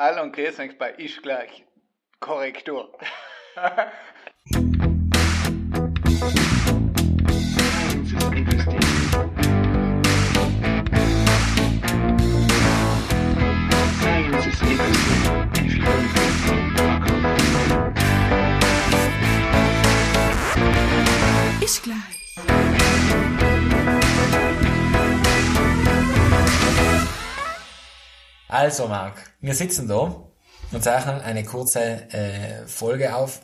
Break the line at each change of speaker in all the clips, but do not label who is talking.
Hallo und grüß euch bei Ich gleich. Korrektur.
Science is
Also, Marc, wir sitzen da und zeichnen eine kurze äh, Folge auf,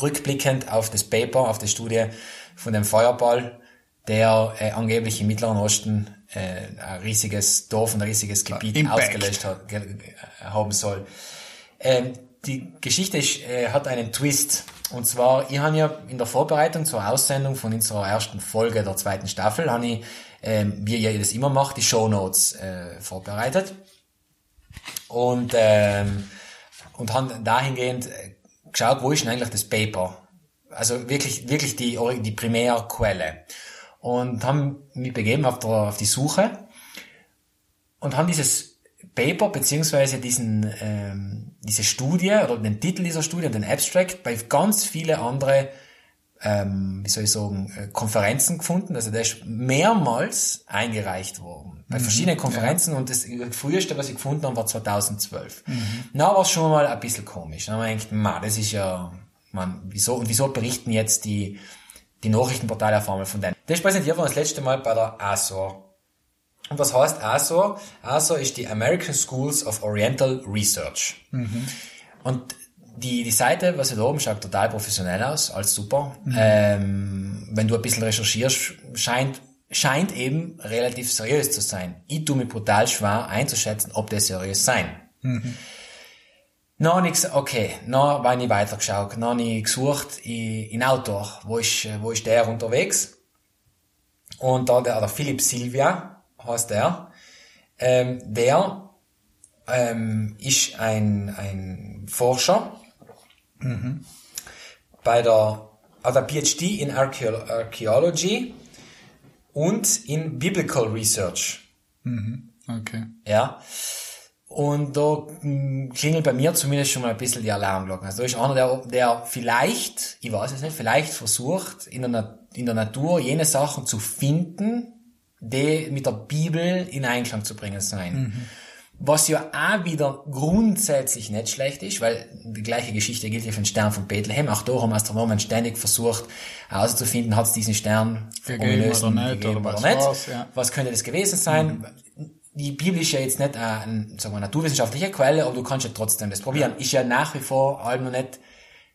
rückblickend auf das Paper, auf die Studie von dem Feuerball, der äh, angeblich im Mittleren Osten äh, ein riesiges Dorf und ein riesiges Gebiet
Impact.
ausgelöscht hat, äh, haben soll. Ähm, die Geschichte ist, äh, hat einen Twist. Und zwar, ich habe ja in der Vorbereitung zur Aussendung von unserer ersten Folge der zweiten Staffel, habe ich, ähm, wie ihr das immer macht, die Shownotes äh, vorbereitet und ähm, und haben dahingehend äh, geschaut, wo ist denn eigentlich das Paper? Also wirklich wirklich die die Primärquelle und haben mich begeben auf, der, auf die Suche und haben dieses Paper beziehungsweise diesen ähm, diese Studie oder den Titel dieser Studie, den Abstract bei ganz viele andere ähm, wie soll ich sagen, äh, Konferenzen gefunden. Also der ist mehrmals eingereicht worden. Bei verschiedenen Konferenzen und das früheste, was ich gefunden habe, war 2012. Na, war schon mal ein bisschen komisch. Da haben wir gedacht, das ist ja, man, wieso, und wieso berichten jetzt die, die Nachrichtenportale auf einmal von denen? Das ist präsentiert worden das letzte Mal bei der ASOR. Und was heißt ASOR? ASOR ist die American Schools of Oriental Research. Und die, die Seite, was ihr da oben schaut, total professionell aus, alles super. Ähm, wenn du ein bisschen recherchierst, scheint, scheint eben relativ seriös zu sein. Ich tue mir brutal schwer einzuschätzen, ob das seriös sein. Noch nix, okay, noch war ich weitergeschaut, noch nicht gesucht in, in Outdoor, wo ist, wo ist der unterwegs? Und da der, der Philipp Silvia heißt der, ähm, der ähm, ist ein, ein Forscher bei der, also der PhD in Archaeology und in Biblical Research.
Okay.
Ja. Und da mh, klingelt bei mir zumindest schon mal ein bisschen die Alarmglocken. Also da ist einer, der, der vielleicht, ich weiß es nicht, vielleicht versucht, in der, Na- in der Natur jene Sachen zu finden, die mit der Bibel in Einklang zu bringen sein. Was ja auch wieder grundsätzlich nicht schlecht ist, weil die gleiche Geschichte gilt ja für den Stern von Bethlehem. Auch da haben Astronomen ständig versucht, herauszufinden, hat es diesen Stern
Gegeben oder nicht,
gegeben
oder was
nicht.
war's, ja.
Was könnte das gewesen sein? Die Bibel ist ja jetzt nicht eine, sagen wir, naturwissenschaftliche Quelle, aber du kannst ja trotzdem das probieren. Ist ja nach wie vor allem noch nicht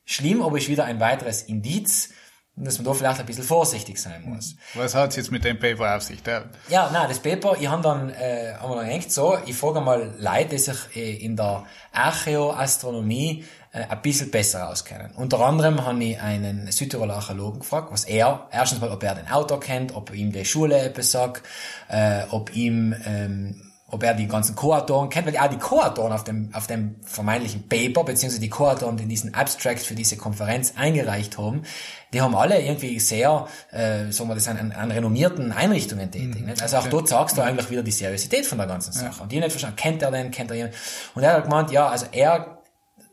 schlimm, aber ist wieder ein weiteres Indiz, dass man da vielleicht ein bisschen vorsichtig sein muss.
Was hat's jetzt mit dem Paper auf sich? Der,
Ja, nein, das Paper, ich habe dann, äh, haben wir dann gedacht, so, ich frage mal Leute, die sich äh, in der Archäoastronomie äh, ein bisschen besser auskennen. Unter anderem habe ich einen Südtiroler Archäologen gefragt, was er, erstens mal, ob er den Autor kennt, ob ihm die Schule etwas sagt, äh, ob ihm, ähm, ob er die ganzen Co-Autoren kennt, weil auch die Co-Autoren auf dem, auf dem vermeintlichen Paper, beziehungsweise die Co-Autoren, die diesen Abstract für diese Konferenz eingereicht haben, die haben alle irgendwie sehr, äh, sagen wir das, an, an renommierten Einrichtungen tätig. Nicht? Also auch dort sagst du eigentlich wieder die Seriosität von der ganzen Sache. Und die nicht verstanden, kennt er den, kennt er jemanden? Und er hat gemeint, ja, also er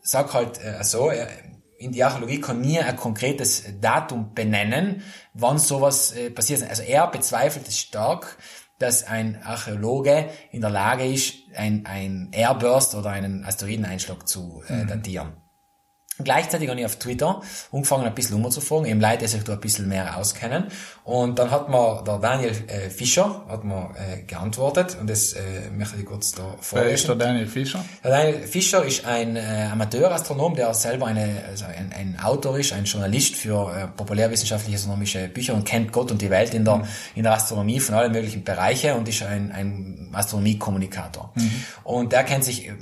sagt halt äh, so, er, in die Archäologie kann nie ein konkretes Datum benennen, wann sowas äh, passiert ist. Also er bezweifelt es stark, dass ein Archäologe in der Lage ist, ein, ein Airburst oder einen Asteroideneinschlag zu äh, datieren. Gleichzeitig habe ich auf Twitter angefangen, ein bisschen umzufragen, eben Leute, die sich da ein bisschen mehr auskennen. Und dann hat mir der Daniel äh, Fischer hat mir, äh, geantwortet und das äh, möchte ich kurz da
wer ist
vorlesen.
der Daniel Fischer?
Der Daniel Fischer ist ein äh, Amateurastronom, der selber eine, also ein, ein Autor ist, ein Journalist für äh, populärwissenschaftliche astronomische Bücher und kennt Gott und die Welt in der, in der Astronomie von allen möglichen Bereichen und ist ein, ein Astronomiekommunikator. Und der kennt sich äh,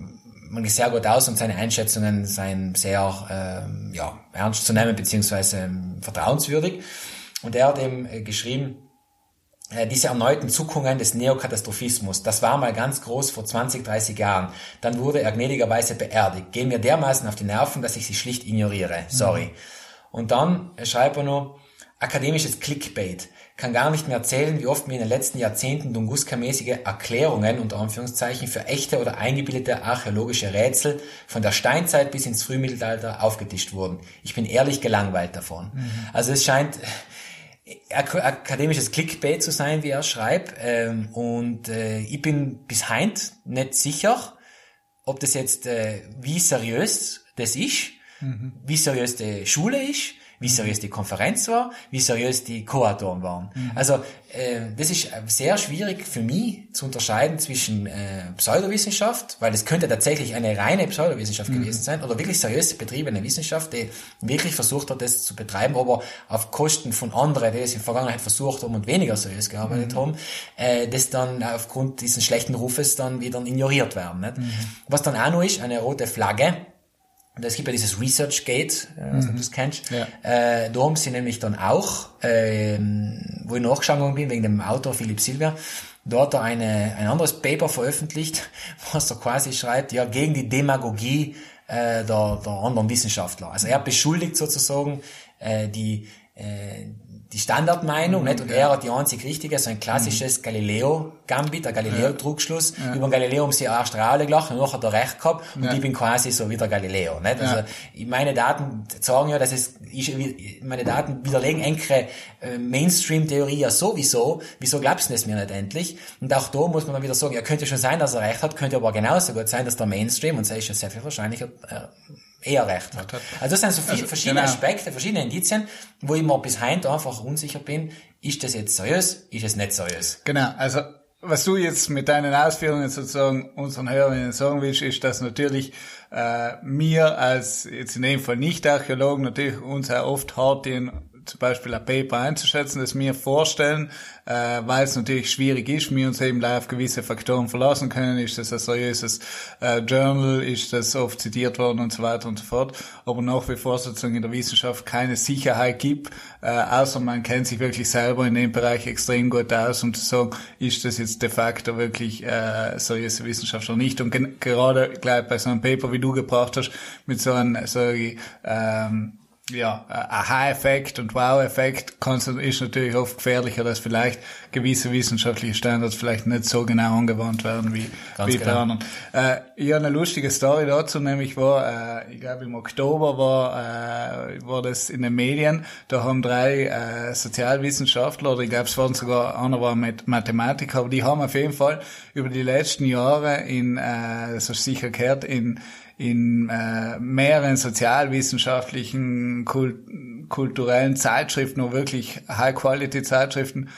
man sehr gut aus und seine Einschätzungen seien sehr ähm, ja, ernst zu nehmen beziehungsweise ähm, vertrauenswürdig. Und er hat eben äh, geschrieben, äh, diese erneuten Zuckungen des Neokatastrophismus, das war mal ganz groß vor 20, 30 Jahren. Dann wurde er gnädigerweise beerdigt. Gehen mir dermaßen auf die Nerven, dass ich sie schlicht ignoriere. Sorry. Und dann schreibt er noch, akademisches Clickbait. Kann gar nicht mehr erzählen, wie oft mir in den letzten Jahrzehnten Tunguska-mäßige Erklärungen unter Anführungszeichen für echte oder eingebildete archäologische Rätsel von der Steinzeit bis ins Frühmittelalter aufgetischt wurden. Ich bin ehrlich gelangweilt davon. Also es scheint ak akademisches Clickbait zu sein, wie er schreibt. Ähm, und äh, ich bin bis heint nicht sicher, ob das jetzt, äh, wie seriös das ist, wie seriös die Schule ist, wie seriös die Konferenz war, wie seriös die Co-Autoren waren. Also äh, das ist sehr schwierig für mich zu unterscheiden zwischen äh, Pseudowissenschaft, weil es könnte tatsächlich eine reine Pseudowissenschaft gewesen sein, oder wirklich seriös betriebene Wissenschaft, die wirklich versucht hat, das zu betreiben, aber auf Kosten von anderen, die es in der Vergangenheit versucht haben und weniger seriös gearbeitet haben, äh, das dann aufgrund dieses schlechten Rufes dann wieder ignoriert werden. Nicht? Was dann auch noch ist, eine rote Flagge, es gibt ja dieses ResearchGate, äh, weiß nicht, ob du das kennst.
Ja.
Äh, da haben sie nämlich dann auch, ähm, wo ich nachgeschaut bin, wegen dem Autor Philipp Silber, da hat er eine, ein anderes Paper veröffentlicht, was er quasi schreibt, ja, gegen die Demagogie äh, der, der anderen Wissenschaftler. Also er beschuldigt sozusagen äh, die, äh, die Standardmeinung, nicht? Und er hat die einzig richtige, so ein klassisches Galileo-Gambit, der Galileo-Trugschluss. Über Galileo haben sie erst alle gelacht und nachher hat er recht gehabt und
Ja.
ich bin quasi so wie der Galileo, nicht? Also,
Ja.
meine Daten sagen ja, dass es, ich, meine Daten widerlegen enkere äh, Mainstream-Theorie ja sowieso. Wieso glaubst du das mir nicht endlich? Und auch da muss man dann wieder sagen, ja, könnte schon sein, dass er recht hat, könnte aber genauso gut sein, dass der Mainstream, und das ist ja sehr viel wahrscheinlicher, äh, eher recht hat. Also das sind so viele verschiedene
genau.
Aspekte, verschiedene Indizien, wo ich mir bis heute einfach unsicher bin, ist das jetzt seriös, ist es nicht seriös?
Genau, also was du jetzt mit deinen Ausführungen sozusagen unseren Hörerinnen sagen willst, ist, dass natürlich äh, mir als jetzt in dem Fall Nicht-Archäologen natürlich uns auch oft hart den zum Beispiel ein Paper einzuschätzen, das wir vorstellen, äh, weil es natürlich schwierig ist, wir uns eben auf gewisse Faktoren verlassen können. Ist das ein seriöses äh, Journal, ist das oft zitiert worden und so weiter und so fort. Aber nach wie vor sozusagen in der Wissenschaft keine Sicherheit gibt, äh, außer man kennt sich wirklich selber in dem Bereich extrem gut aus, um zu sagen, ist das jetzt de facto wirklich äh, seriöse Wissenschaft oder nicht. Und gerade gleich bei so einem Paper, wie du gebracht hast, mit so einem, ich, ähm, ja, ein Aha-Effekt und Wow-Effekt ist natürlich oft gefährlicher, dass vielleicht gewisse wissenschaftliche Standards vielleicht nicht so genau angewandt werden wie,
Ganz
wie bei
genau.
anderen. Äh, ich habe eine lustige Story dazu, nämlich war, äh, ich glaube im Oktober war, äh, war das in den Medien, da haben drei äh, Sozialwissenschaftler, oder ich glaube es waren sogar, einer war mit Mathematiker, aber die haben auf jeden Fall über die letzten Jahre in, äh, das hast du sicher gehört, in in äh, mehreren sozialwissenschaftlichen, kult kulturellen Zeitschriften, nur wirklich High-Quality-Zeitschriften,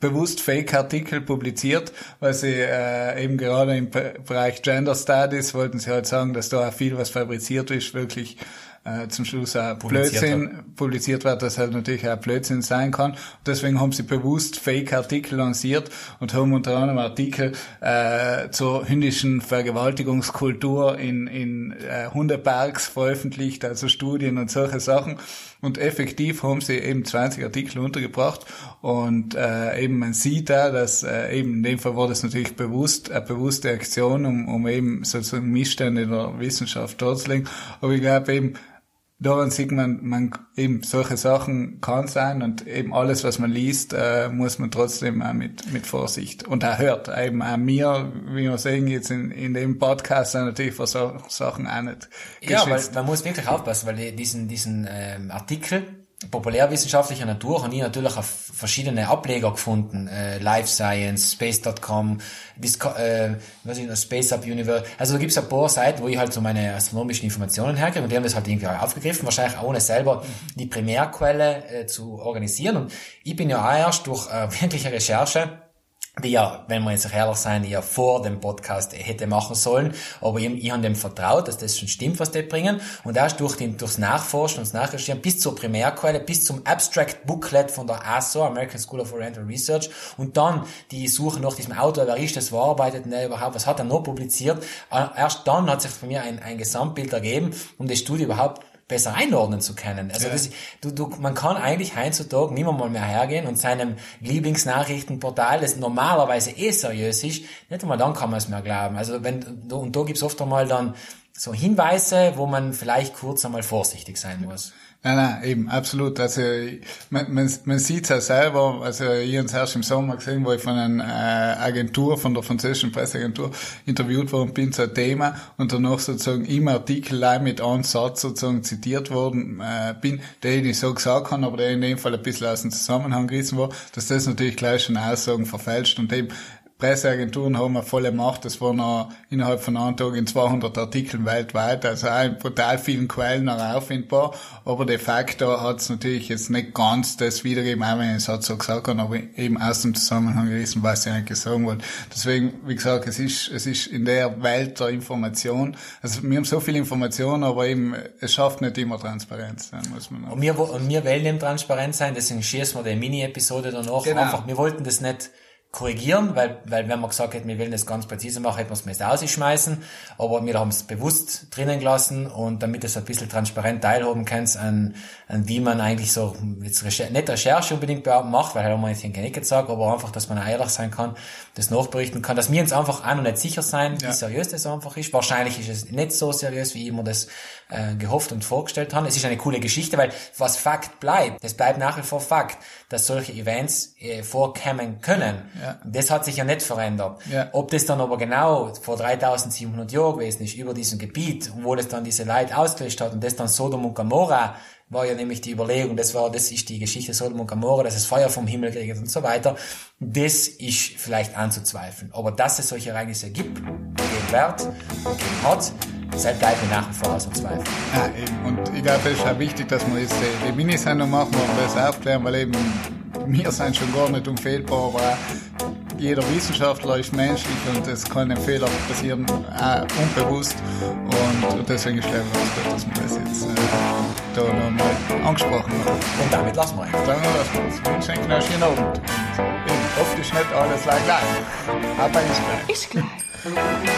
bewusst Fake-Artikel publiziert, weil sie äh, eben gerade im Be- Bereich Gender Studies wollten sie halt sagen, dass da auch viel, was fabriziert ist, wirklich äh, zum Schluss auch
Publiziert
Blödsinn publiziert wird, das halt natürlich auch Blödsinn sein kann. Und deswegen haben sie bewusst Fake-Artikel lanciert und haben unter anderem Artikel äh, zur hündischen Vergewaltigungskultur in, in äh, Hundeparks veröffentlicht, also Studien und solche Sachen. Und effektiv haben sie eben 20 Artikel untergebracht und äh, eben man sieht da, dass äh, eben in dem Fall war das natürlich bewusst, eine bewusste Aktion, um, um eben sozusagen Missstände in der Wissenschaft darzulegen. Aber ich glaube eben, daran sieht man, man eben solche Sachen kann sein und eben alles, was man liest, äh, muss man trotzdem auch mit, mit Vorsicht und auch hört. Eben auch mir, wie wir sehen jetzt in, in dem Podcast, sind natürlich vor solchen Sachen auch nicht
Ja, weil
geschützt.
man muss wirklich aufpassen, weil die- diesen, diesen ähm, Artikel populärwissenschaftlicher Natur habe ich natürlich auf verschiedene Ableger gefunden. Äh, Life Science, Space.com, Disco äh, was ich Space Up Universe. Also da gibt's ein paar Seiten, wo ich halt so meine astronomischen Informationen herkriege und die haben das halt irgendwie auch aufgegriffen, wahrscheinlich auch ohne selber die Primärquelle äh, zu organisieren. Und ich bin ja auch erst durch äh, wirkliche Recherche die ja, wenn wir jetzt ehrlich sein, die ja vor dem Podcast hätte machen sollen, aber ich, ich habe dem vertraut, dass das schon stimmt, was die bringen. Und erst durch den, durchs Nachforschen und das Nachrecherchieren bis zur Primärquelle, bis zum Abstract Booklet von der ASO, American School of Oriental Research. Und dann die Suche nach diesem Autor, wer ist das, wo arbeitet denn der überhaupt, was hat er noch publiziert, Äh, erst dann hat sich für mich ein, ein Gesamtbild ergeben, um die Studie überhaupt besser einordnen zu können. Also das, du, du, man kann eigentlich heutzutage niemand mal mehr hergehen und seinem Lieblingsnachrichtenportal, das normalerweise eh seriös ist, nicht einmal dann kann man es mehr glauben. Also wenn, und da gibt's oft einmal dann so Hinweise, wo man vielleicht kurz einmal vorsichtig sein muss.
Nein, nein, eben, absolut. Also man, man, man sieht ja selber, also ich habe es erst im Sommer gesehen, wo ich von einer äh, Agentur, von der französischen Presseagentur interviewt worden bin zu einem Thema und danach sozusagen im Artikel mit einem Satz sozusagen zitiert worden äh, bin, der ich so gesagt habe, aber der in dem Fall ein bisschen aus dem Zusammenhang gerissen war, dass das natürlich gleich schon Aussagen verfälscht und eben Presseagenturen haben eine volle Macht. Das waren noch innerhalb von einem Tag in 200 Artikeln weltweit, also auch in brutal vielen Quellen noch auffindbar. Aber de facto hat es natürlich jetzt nicht ganz das wiedergegeben, auch wenn ich es halt so gesagt habe, aber eben aus dem Zusammenhang gerissen, was ich eigentlich sagen wollte. Deswegen, wie gesagt, es ist, es ist in der Welt der Information, also wir haben so viel Information, aber eben, es schafft nicht immer Transparenz, dann muss man
Und wir, und wir wollen eben transparent sein, deswegen schießen wir die Mini-Episode danach
Genau.
einfach. Wir wollten das nicht korrigieren, weil, weil wenn man gesagt hätte, wir wollen das ganz präzise machen, hätten wir es meist ausschmeißen, aber wir haben es bewusst drinnen gelassen und damit es ein bisschen transparent teilhaben kannst an, an wie man eigentlich so, jetzt Recher nicht Recherche unbedingt macht, weil haben wir jetzt nicht gesagt, aber einfach, dass man ehrlich sein kann, das nachberichten kann, dass wir uns einfach auch noch nicht sicher sein,
Ja.
wie seriös das einfach ist. Wahrscheinlich ist es nicht so seriös, wie ich mir das äh, gehofft und vorgestellt habe. Es ist eine coole Geschichte, weil was Fakt bleibt, es bleibt nach wie vor Fakt, dass solche Events äh, vorkommen können.
Ja.
Das hat sich ja nicht verändert.
Ja.
Ob das dann aber genau vor 3700 Jahren gewesen ist, über diesem Gebiet, wo das dann diese Leute ausgelöscht hat und das dann Sodom und Gomorra war ja nämlich die Überlegung, das war, das ist die Geschichte Sodom und Gomorra, dass es Feuer vom Himmel kriegt und so weiter. Das ist vielleicht anzuzweifeln. Aber dass es solche Ereignisse gibt, geben wird und geben hat, das bleibt mir nach wie vor außer Zweifel.
Ja, eben. Und ich glaube, es ist auch wichtig, dass wir jetzt die, die Minisendung machen und das aufklären, weil eben wir sind schon gar nicht unfehlbar, aber jeder Wissenschaftler ist menschlich und es kann ein Fehler passieren, auch unbewusst. Und, deswegen ist es, glaube ich, ganz gut, dass wir das jetzt äh, da nochmal angesprochen haben.
Und damit lassen wir einfach.
Dann lassen wir uns. Wir wünschen einen einen schönen Abend. Und oft ist nicht alles gleich gleich. Aber ist gleich.
Ist gleich.